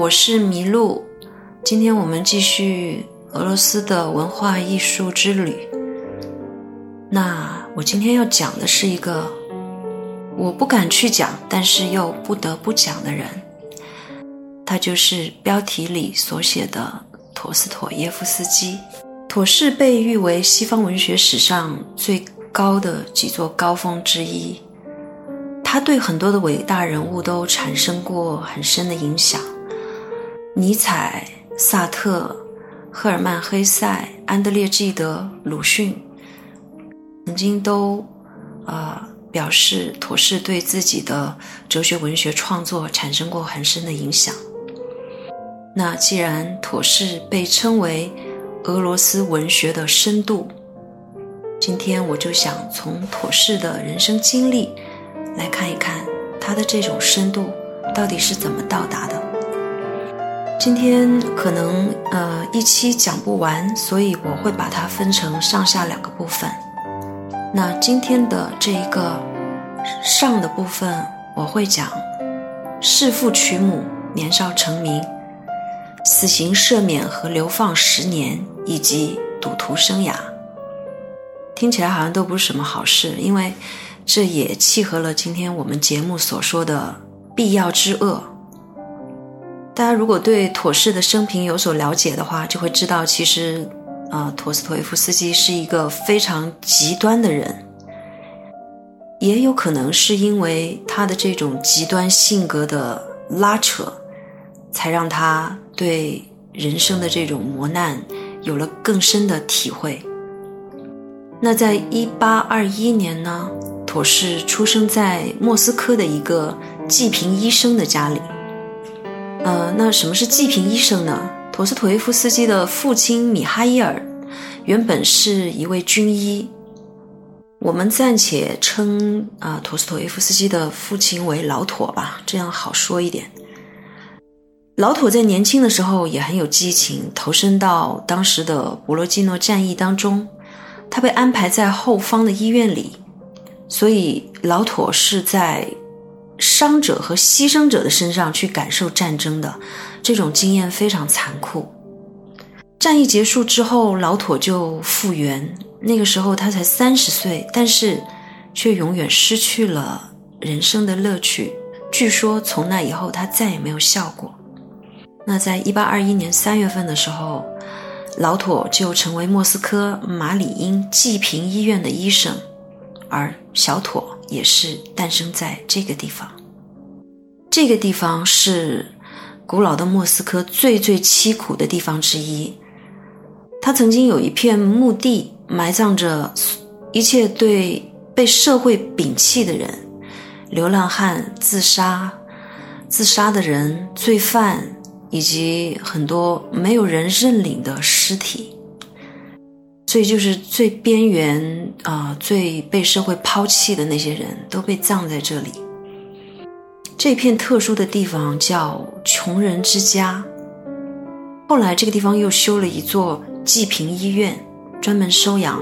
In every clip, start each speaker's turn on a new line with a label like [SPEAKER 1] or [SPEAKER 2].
[SPEAKER 1] 我是麋鹿。今天我们继续俄罗斯的文化艺术之旅。那我今天要讲的是一个我不敢去讲，但是又不得不讲的人，他就是标题里所写的陀思妥耶夫斯基。妥氏被誉为西方文学史上最高的几座高峰之一。他对很多的伟大人物都产生过很深的影响，尼采、萨特、赫尔曼·黑塞、安德烈·纪德、鲁迅，曾经都，呃，表示妥氏对自己的哲学文学创作产生过很深的影响。那既然妥氏被称为俄罗斯文学的深度，今天我就想从妥氏的人生经历。来看一看他的这种深度到底是怎么到达的。今天可能呃一期讲不完，所以我会把它分成上下两个部分。那今天的这一个上的部分，我会讲弑父娶母、年少成名、死刑赦免和流放十年，以及赌徒生涯。听起来好像都不是什么好事，因为。这也契合了今天我们节目所说的必要之恶。大家如果对妥氏的生平有所了解的话，就会知道，其实，啊，陀思妥耶夫斯基是一个非常极端的人。也有可能是因为他的这种极端性格的拉扯，才让他对人生的这种磨难有了更深的体会。那在一八二一年呢？妥氏出生在莫斯科的一个济贫医生的家里。呃，那什么是济贫医生呢？陀思妥耶夫斯基的父亲米哈伊尔原本是一位军医。我们暂且称啊陀思妥耶夫斯基的父亲为老妥吧，这样好说一点。老妥在年轻的时候也很有激情，投身到当时的博罗季诺战役当中，他被安排在后方的医院里。所以，老妥是在伤者和牺牲者的身上去感受战争的，这种经验非常残酷。战役结束之后，老妥就复原。那个时候他才三十岁，但是却永远失去了人生的乐趣。据说从那以后他再也没有笑过。那在一八二一年三月份的时候，老妥就成为莫斯科马里因济贫医院的医生。而小妥也是诞生在这个地方。这个地方是古老的莫斯科最最凄苦的地方之一。它曾经有一片墓地，埋葬着一切对被社会摒弃的人、流浪汉、自杀、自杀的人、罪犯，以及很多没有人认领的尸体。所以，就是最边缘啊，最被社会抛弃的那些人都被葬在这里。这片特殊的地方叫穷人之家。后来，这个地方又修了一座济贫医院，专门收养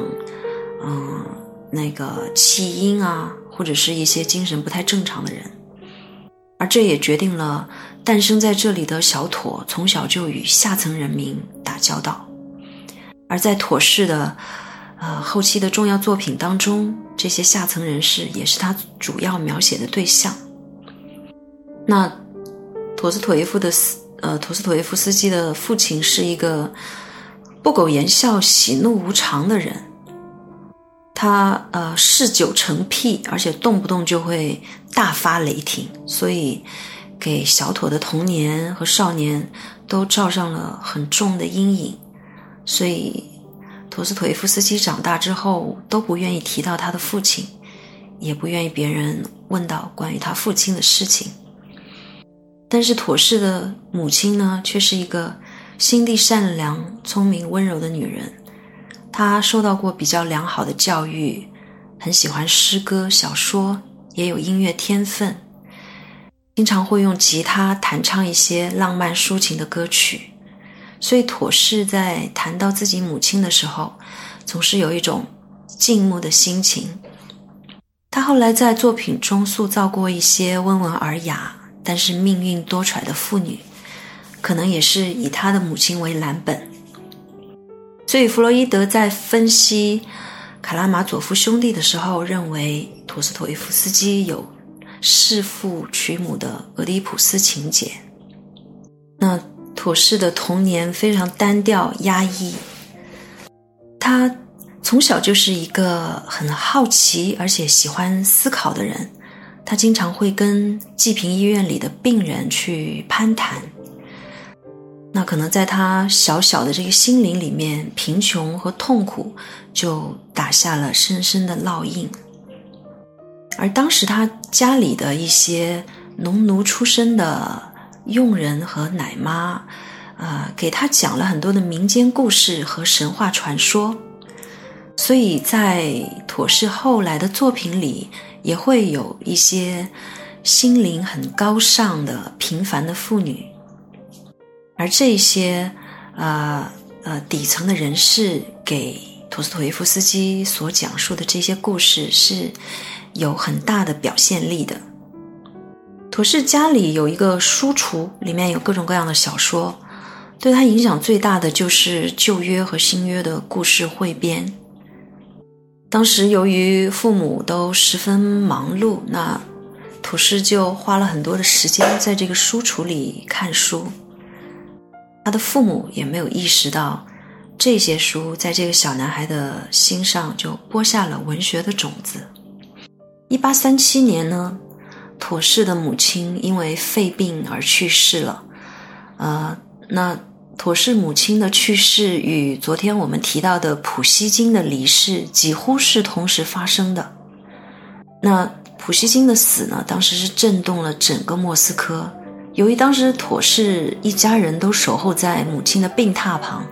[SPEAKER 1] 嗯那个弃婴啊，或者是一些精神不太正常的人。而这也决定了诞生在这里的小妥从小就与下层人民打交道。而在妥氏的，呃后期的重要作品当中，这些下层人士也是他主要描写的对象。那陀思妥耶夫的斯，呃陀思妥耶夫斯基的父亲是一个不苟言笑、喜怒无常的人，他呃嗜酒成癖，而且动不动就会大发雷霆，所以给小妥的童年和少年都罩上了很重的阴影。所以，陀思妥耶夫斯基长大之后都不愿意提到他的父亲，也不愿意别人问到关于他父亲的事情。但是妥氏的母亲呢，却是一个心地善良、聪明、温柔的女人。她受到过比较良好的教育，很喜欢诗歌、小说，也有音乐天分，经常会用吉他弹唱一些浪漫抒情的歌曲。所以，妥氏在谈到自己母亲的时候，总是有一种静默的心情。他后来在作品中塑造过一些温文尔雅但是命运多舛的妇女，可能也是以他的母亲为蓝本。所以，弗洛伊德在分析卡拉马佐夫兄弟的时候，认为陀思妥耶夫斯基有弑父娶母的俄狄浦斯情节。那妥氏的童年非常单调压抑，他从小就是一个很好奇而且喜欢思考的人，他经常会跟济贫医院里的病人去攀谈。那可能在他小小的这个心灵里面，贫穷和痛苦就打下了深深的烙印。而当时他家里的一些农奴出身的佣人和奶妈，呃，给他讲了很多的民间故事和神话传说，所以在妥氏后来的作品里，也会有一些心灵很高尚的平凡的妇女。而这些，呃呃底层的人士给陀思妥耶夫斯基所讲述的这些故事是有很大的表现力的。陀氏家里有一个书橱，里面有各种各样的小说，对他影响最大的就是旧约和新约的故事汇编。当时由于父母都十分忙碌，那土氏就花了很多的时间在这个书橱里看书。他的父母也没有意识到，这些书在这个小男孩的心上就播下了文学的种子。一八三七年呢，妥氏的母亲因为肺病而去世了。呃，那妥氏母亲的去世与昨天我们提到的普希金的离世几乎是同时发生的。那普希金的死呢，当时是震动了整个莫斯科。由于当时妥氏一家人都守候在母亲的病榻旁，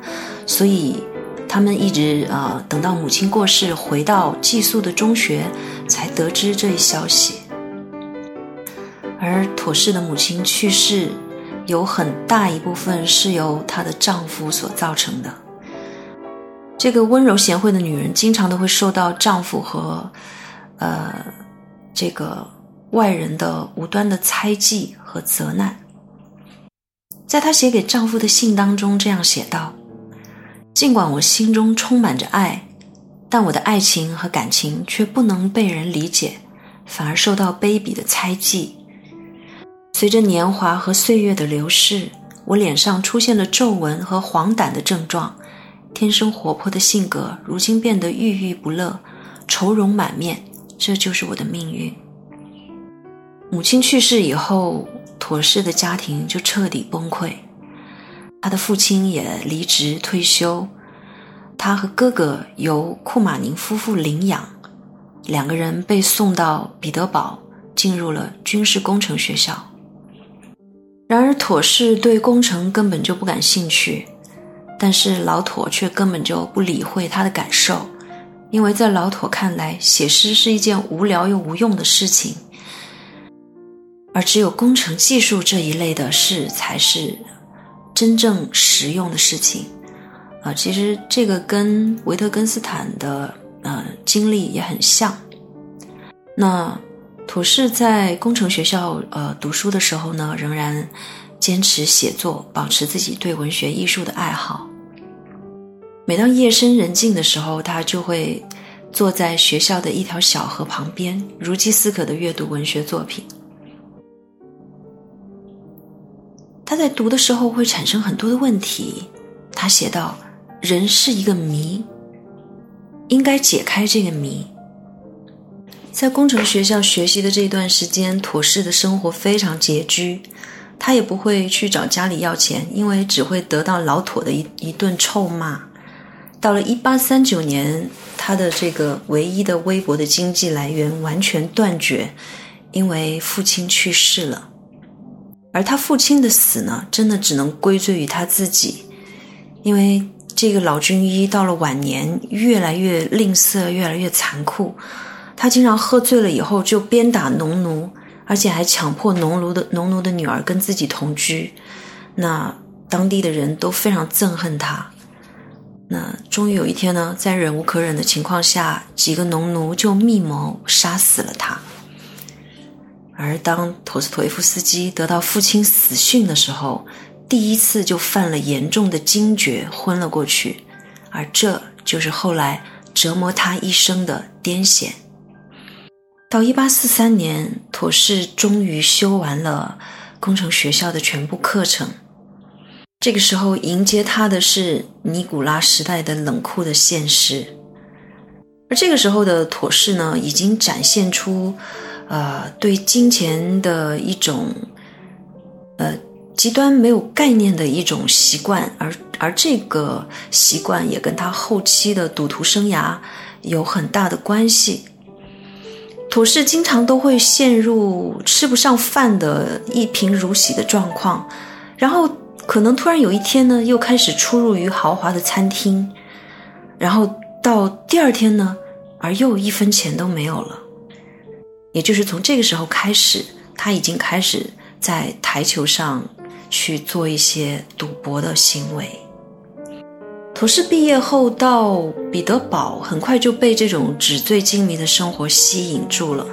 [SPEAKER 1] 所以他们一直啊等到母亲过世，回到寄宿的中学，才得知这一消息。而妥氏的母亲去世，有很大一部分是由她的丈夫所造成的。这个温柔贤惠的女人，经常都会受到丈夫和呃这个。外人的无端的猜忌和责难，在她写给丈夫的信当中这样写道：“尽管我心中充满着爱，但我的爱情和感情却不能被人理解，反而受到卑鄙的猜忌。随着年华和岁月的流逝，我脸上出现了皱纹和黄疸的症状，天生活泼的性格如今变得郁郁不乐，愁容满面。这就是我的命运。”母亲去世以后，妥氏的家庭就彻底崩溃。他的父亲也离职退休，他和哥哥由库马宁夫妇领养，两个人被送到彼得堡，进入了军事工程学校。然而，妥氏对工程根本就不感兴趣，但是老妥却根本就不理会他的感受，因为在老妥看来，写诗是一件无聊又无用的事情。而只有工程技术这一类的事才是真正实用的事情，啊，其实这个跟维特根斯坦的呃经历也很像。那土氏在工程学校呃读书的时候呢，仍然坚持写作，保持自己对文学艺术的爱好。每当夜深人静的时候，他就会坐在学校的一条小河旁边，如饥似渴的阅读文学作品。他在读的时候会产生很多的问题。他写道：“人是一个谜，应该解开这个谜。”在工程学校学习的这段时间，妥氏的生活非常拮据，他也不会去找家里要钱，因为只会得到老妥的一一顿臭骂。到了一八三九年，他的这个唯一的微薄的经济来源完全断绝，因为父亲去世了。而他父亲的死呢，真的只能归罪于他自己，因为这个老军医到了晚年越来越吝啬，越来越残酷。他经常喝醉了以后就鞭打农奴，而且还强迫农奴的农奴的女儿跟自己同居。那当地的人都非常憎恨他。那终于有一天呢，在忍无可忍的情况下，几个农奴就密谋杀死了他。而当陀思妥耶夫斯基得到父亲死讯的时候，第一次就犯了严重的惊厥，昏了过去，而这就是后来折磨他一生的癫痫。到一八四三年，妥氏终于修完了工程学校的全部课程。这个时候，迎接他的是尼古拉时代的冷酷的现实。而这个时候的妥氏呢，已经展现出，呃，对金钱的一种，呃，极端没有概念的一种习惯，而而这个习惯也跟他后期的赌徒生涯有很大的关系。妥氏经常都会陷入吃不上饭的一贫如洗的状况，然后可能突然有一天呢，又开始出入于豪华的餐厅，然后。到第二天呢，而又一分钱都没有了。也就是从这个时候开始，他已经开始在台球上去做一些赌博的行为。妥氏毕业后到彼得堡，很快就被这种纸醉金迷的生活吸引住了。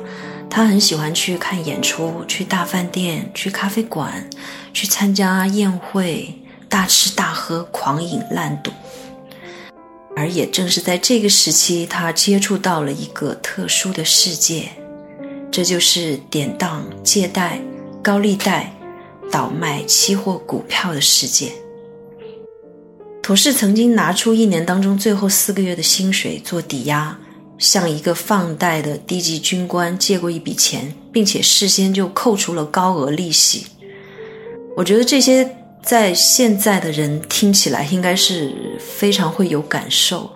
[SPEAKER 1] 他很喜欢去看演出，去大饭店，去咖啡馆，去参加宴会，大吃大喝，狂饮滥赌。而也正是在这个时期，他接触到了一个特殊的世界，这就是典当、借贷、高利贷、倒卖期货股票的世界。妥氏曾经拿出一年当中最后四个月的薪水做抵押，向一个放贷的低级军官借过一笔钱，并且事先就扣除了高额利息。我觉得这些。在现在的人听起来应该是非常会有感受。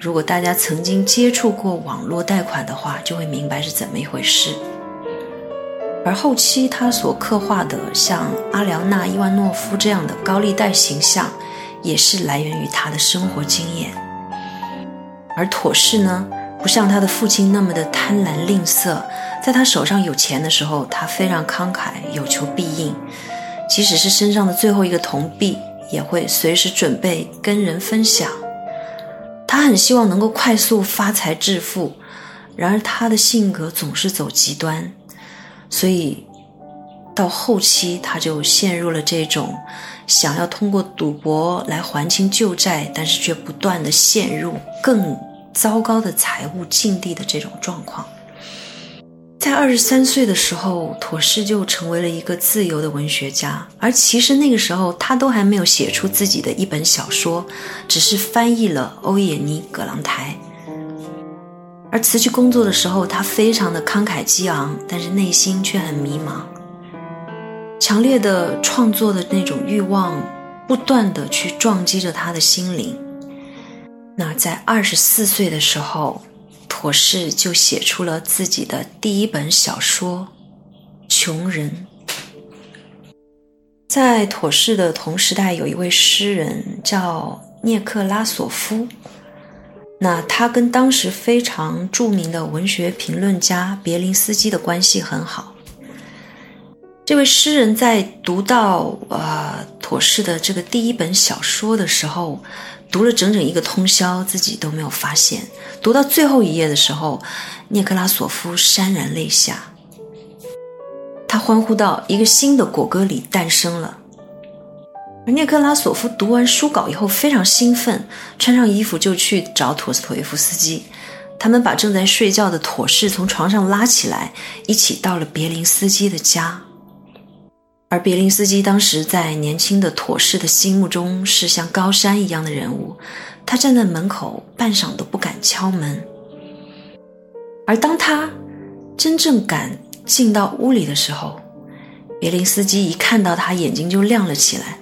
[SPEAKER 1] 如果大家曾经接触过网络贷款的话，就会明白是怎么一回事。而后期他所刻画的像阿廖娜·伊万诺夫这样的高利贷形象，也是来源于他的生活经验。而妥氏呢，不像他的父亲那么的贪婪吝啬，在他手上有钱的时候，他非常慷慨，有求必应。即使是身上的最后一个铜币，也会随时准备跟人分享。他很希望能够快速发财致富，然而他的性格总是走极端，所以到后期他就陷入了这种想要通过赌博来还清旧债，但是却不断的陷入更糟糕的财务境地的这种状况。在二十三岁的时候，妥氏就成为了一个自由的文学家。而其实那个时候，他都还没有写出自己的一本小说，只是翻译了欧也妮·葛朗台。而辞去工作的时候，他非常的慷慨激昂，但是内心却很迷茫。强烈的创作的那种欲望，不断的去撞击着他的心灵。那在二十四岁的时候。妥氏就写出了自己的第一本小说《穷人》。在妥氏的同时代，有一位诗人叫涅克拉索夫，那他跟当时非常著名的文学评论家别林斯基的关系很好。这位诗人在读到呃妥氏的这个第一本小说的时候。读了整整一个通宵，自己都没有发现。读到最后一页的时候，涅克拉索夫潸然泪下。他欢呼道：“一个新的果戈里诞生了。”而涅克拉索夫读完书稿以后非常兴奋，穿上衣服就去找陀思妥耶夫斯基。他们把正在睡觉的妥氏从床上拉起来，一起到了别林斯基的家。而别林斯基当时在年轻的妥氏的心目中是像高山一样的人物，他站在门口半晌都不敢敲门。而当他真正敢进到屋里的时候，别林斯基一看到他，眼睛就亮了起来。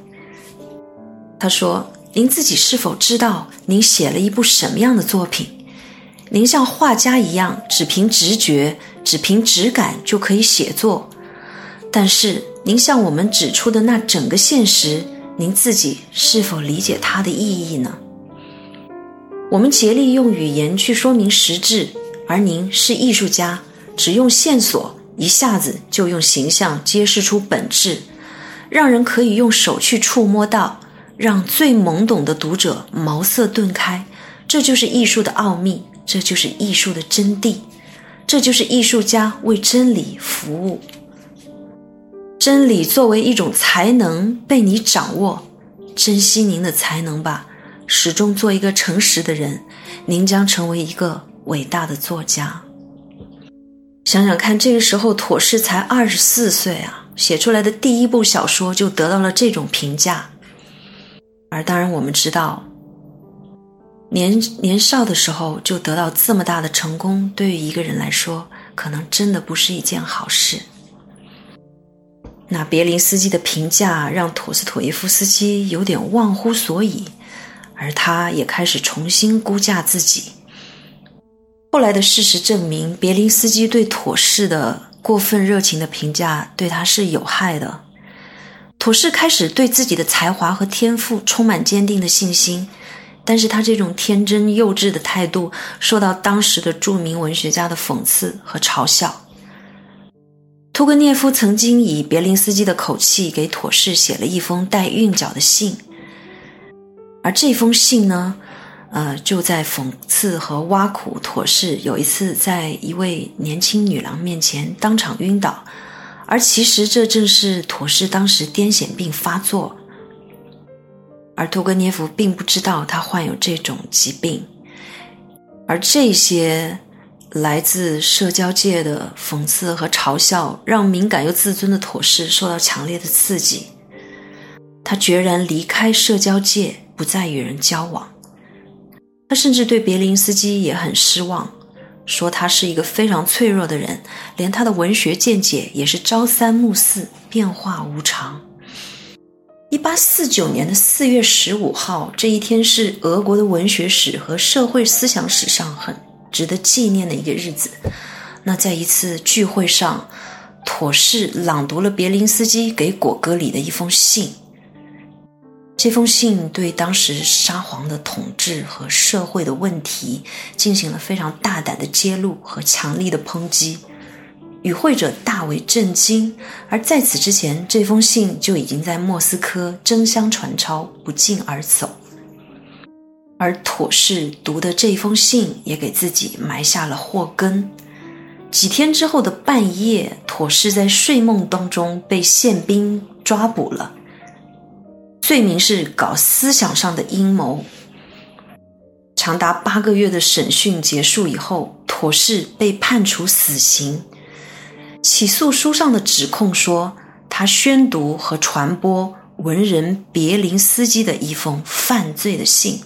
[SPEAKER 1] 他说：“您自己是否知道您写了一部什么样的作品？您像画家一样，只凭直觉、只凭直感就可以写作，但是……”您向我们指出的那整个现实，您自己是否理解它的意义呢？我们竭力用语言去说明实质，而您是艺术家，只用线索，一下子就用形象揭示出本质，让人可以用手去触摸到，让最懵懂的读者茅塞顿开。这就是艺术的奥秘，这就是艺术的真谛，这就是艺术家为真理服务。真理作为一种才能被你掌握，珍惜您的才能吧，始终做一个诚实的人，您将成为一个伟大的作家。想想看，这个时候妥适才二十四岁啊，写出来的第一部小说就得到了这种评价。而当然，我们知道，年年少的时候就得到这么大的成功，对于一个人来说，可能真的不是一件好事。那别林斯基的评价让陀思妥耶夫斯基有点忘乎所以，而他也开始重新估价自己。后来的事实证明，别林斯基对妥氏的过分热情的评价对他是有害的。妥氏开始对自己的才华和天赋充满坚定的信心，但是他这种天真幼稚的态度受到当时的著名文学家的讽刺和嘲笑。屠格涅夫曾经以别林斯基的口气给妥氏写了一封带韵脚的信，而这封信呢？呃，就在讽刺和挖苦妥氏有一次在一位年轻女郎面前当场晕倒，而其实这正是妥氏当时癫痫病发作，而托格涅夫并不知道他患有这种疾病，而这些来自社交界的讽刺和嘲笑，让敏感又自尊的妥适受到强烈的刺激，他决然离开社交界，不再与人交往。他甚至对别林斯基也很失望，说他是一个非常脆弱的人，连他的文学见解也是朝三暮四，变化无常。一八四九年的四月十五号这一天是俄国的文学史和社会思想史上很值得纪念的一个日子。那在一次聚会上，妥氏朗读了别林斯基给果戈里的一封信。这封信对当时沙皇的统治和社会的问题进行了非常大胆的揭露和强力的抨击，与会者大为震惊。而在此之前，这封信就已经在莫斯科争相传抄，不胫而走。而妥氏读的这封信也给自己埋下了祸根。几天之后的半夜，妥氏在睡梦当中被宪兵抓捕了。罪名是搞思想上的阴谋。长达八个月的审讯结束以后，妥氏被判处死刑。起诉书上的指控说，他宣读和传播文人别林斯基的一封犯罪的信。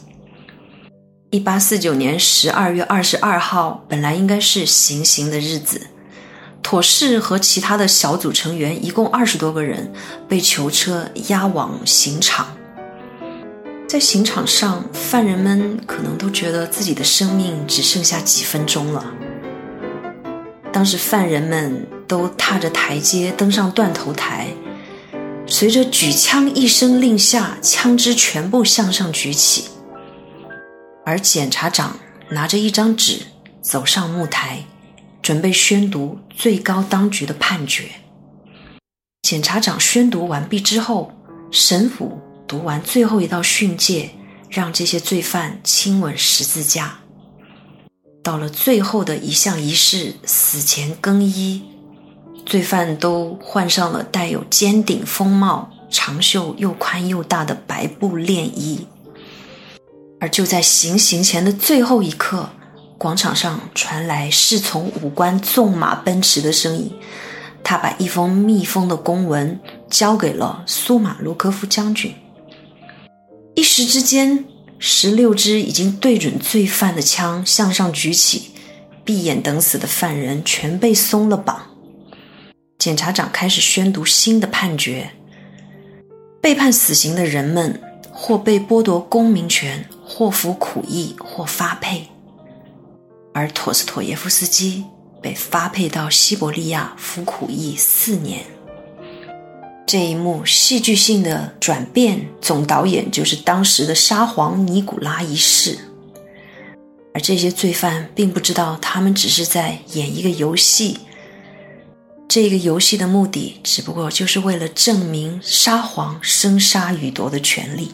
[SPEAKER 1] 一八四九年十二月二十二号，本来应该是行刑的日子。妥氏和其他的小组成员一共二十多个人被囚车押往刑场，在刑场上，犯人们可能都觉得自己的生命只剩下几分钟了。当时，犯人们都踏着台阶登上断头台，随着举枪一声令下，枪支全部向上举起，而检察长拿着一张纸走上木台。准备宣读最高当局的判决。检察长宣读完毕之后，神父读完最后一道训诫，让这些罪犯亲吻十字架。到了最后的一项仪式——死前更衣，罪犯都换上了带有尖顶风帽、长袖又宽又大的白布练衣。而就在行刑前的最后一刻。广场上传来侍从武官纵马奔驰的声音。他把一封密封的公文交给了苏马卢科夫将军。一时之间，十六支已经对准罪犯的枪向上举起，闭眼等死的犯人全被松了绑。检察长开始宣读新的判决：被判死刑的人们，或被剥夺公民权，或服苦役，或发配。而陀思妥耶夫斯基被发配到西伯利亚服苦役四年。这一幕戏剧性的转变，总导演就是当时的沙皇尼古拉一世。而这些罪犯并不知道，他们只是在演一个游戏。这个游戏的目的，只不过就是为了证明沙皇生杀予夺的权利。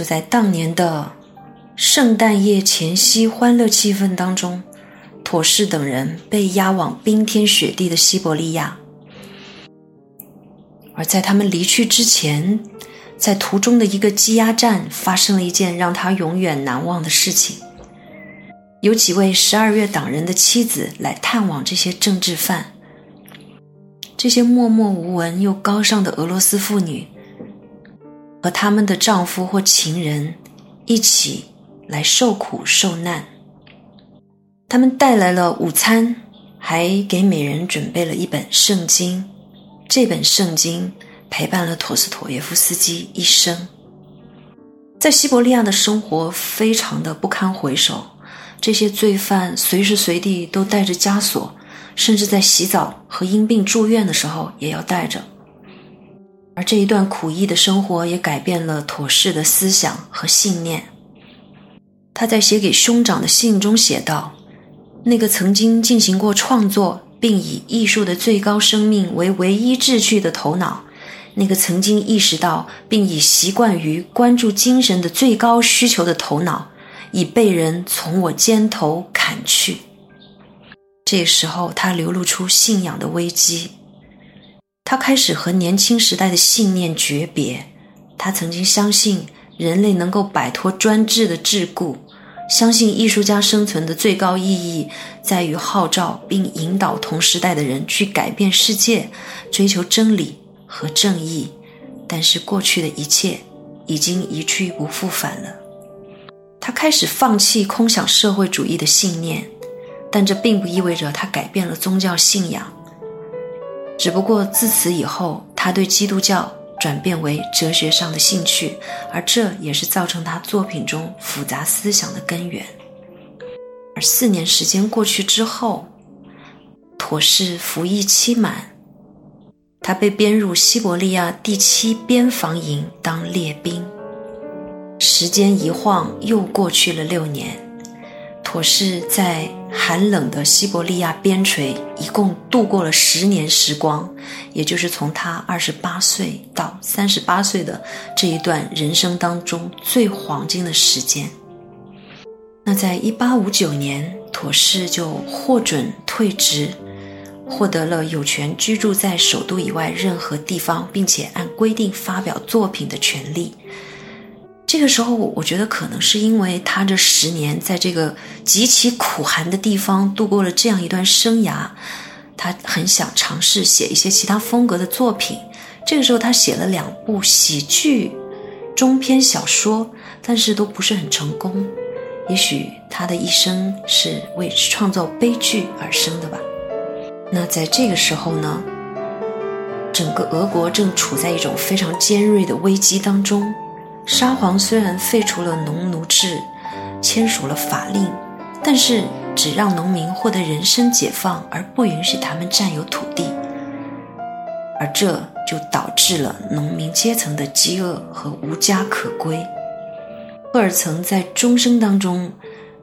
[SPEAKER 1] 就在当年的。圣诞夜前夕，欢乐气氛当中，妥氏等人被押往冰天雪地的西伯利亚。而在他们离去之前，在途中的一个羁押站发生了一件让他永远难忘的事情。有几位十二月党人的妻子来探望这些政治犯，这些默默无闻又高尚的俄罗斯妇女，和他们的丈夫或情人一起来受苦受难。他们带来了午餐，还给每人准备了一本圣经。这本圣经陪伴了陀思妥耶夫斯基一生。在西伯利亚的生活非常的不堪回首，这些罪犯随时随地都带着枷锁，甚至在洗澡和因病住院的时候也要带着。而这一段苦役的生活也改变了妥适的思想和信念。他在写给兄长的信中写道：“那个曾经进行过创作。”并以艺术的最高生命为唯一志趣的头脑，那个曾经意识到并已习惯于关注精神的最高需求的头脑，已被人从我肩头砍去。这时候，他流露出信仰的危机，他开始和年轻时代的信念诀别。他曾经相信人类能够摆脱专制的桎梏。相信艺术家生存的最高意义在于号召并引导同时代的人去改变世界，追求真理和正义。但是过去的一切已经一去不复返了。他开始放弃空想社会主义的信念，但这并不意味着他改变了宗教信仰。只不过自此以后，他对基督教。转变为哲学上的兴趣，而这也是造成他作品中复杂思想的根源。而四年时间过去之后，妥氏服役期满，他被编入西伯利亚第七边防营当列兵。时间一晃又过去了六年。妥氏在寒冷的西伯利亚边陲一共度过了十年时光，也就是从他二十八岁到三十八岁的这一段人生当中最黄金的时间。那在一八五九年，妥氏就获准退职，获得了有权居住在首都以外任何地方，并且按规定发表作品的权利。这个时候，我觉得可能是因为他这十年在这个极其苦寒的地方度过了这样一段生涯，他很想尝试写一些其他风格的作品。这个时候，他写了两部喜剧中篇小说，但是都不是很成功。也许他的一生是为创造悲剧而生的吧。那在这个时候呢，整个俄国正处在一种非常尖锐的危机当中。沙皇虽然废除了农奴制，签署了法令，但是只让农民获得人身解放，而不允许他们占有土地，而这就导致了农民阶层的饥饿和无家可归。赫尔曾在终生当中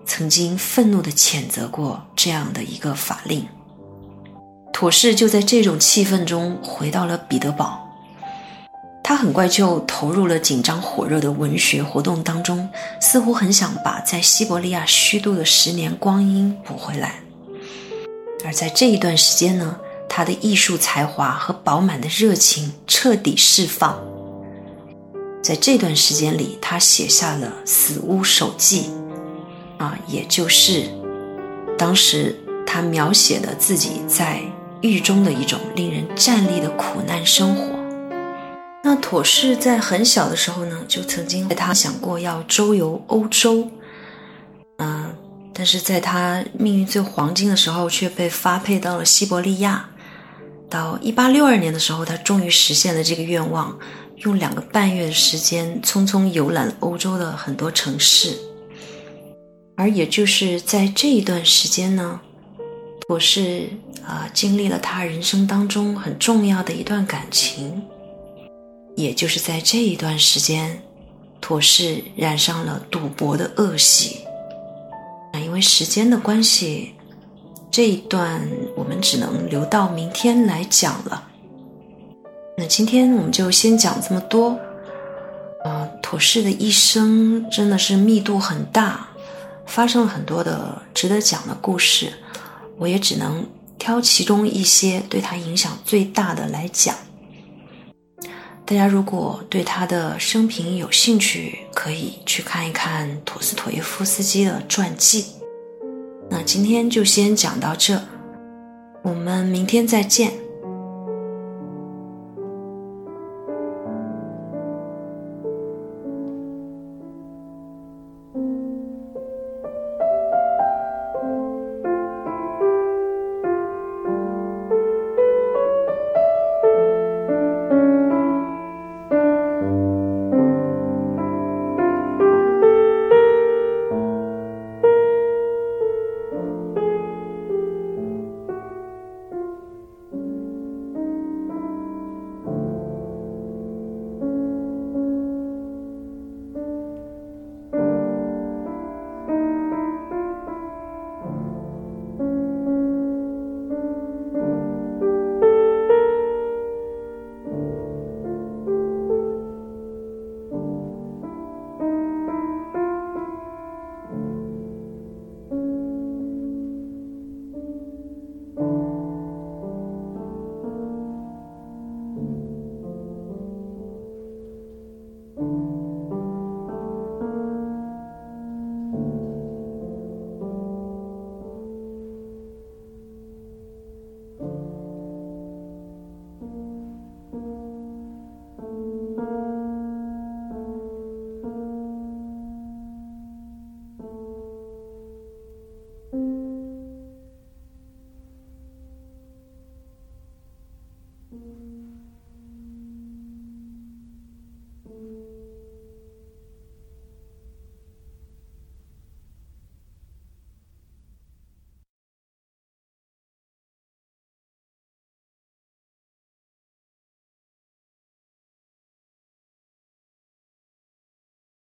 [SPEAKER 1] 曾经愤怒地谴责过这样的一个法令。妥氏就在这种气氛中回到了彼得堡。他很快就投入了紧张火热的文学活动当中，似乎很想把在西伯利亚虚度的十年光阴补回来。而在这一段时间呢，他的艺术才华和饱满的热情彻底释放。在这段时间里，他写下了《死屋手记》，啊，也就是当时他描写的自己在狱中的一种令人战栗的苦难生活。那妥氏在很小的时候呢，就曾经他想过要周游欧洲，嗯，但是在他命运最黄金的时候，却被发配到了西伯利亚。到一八六二年的时候，他终于实现了这个愿望，用两个半月的时间，匆匆游览欧洲的很多城市。而也就是在这一段时间呢，妥氏啊，经历了他人生当中很重要的一段感情。也就是在这一段时间，妥氏染上了赌博的恶习。那因为时间的关系，这一段我们只能留到明天来讲了。那今天我们就先讲这么多。呃，妥氏的一生真的是密度很大，发生了很多的值得讲的故事，我也只能挑其中一些对他影响最大的来讲。大家如果对他的生平有兴趣，可以去看一看陀思妥耶夫斯基的传记。那今天就先讲到这，我们明天再见。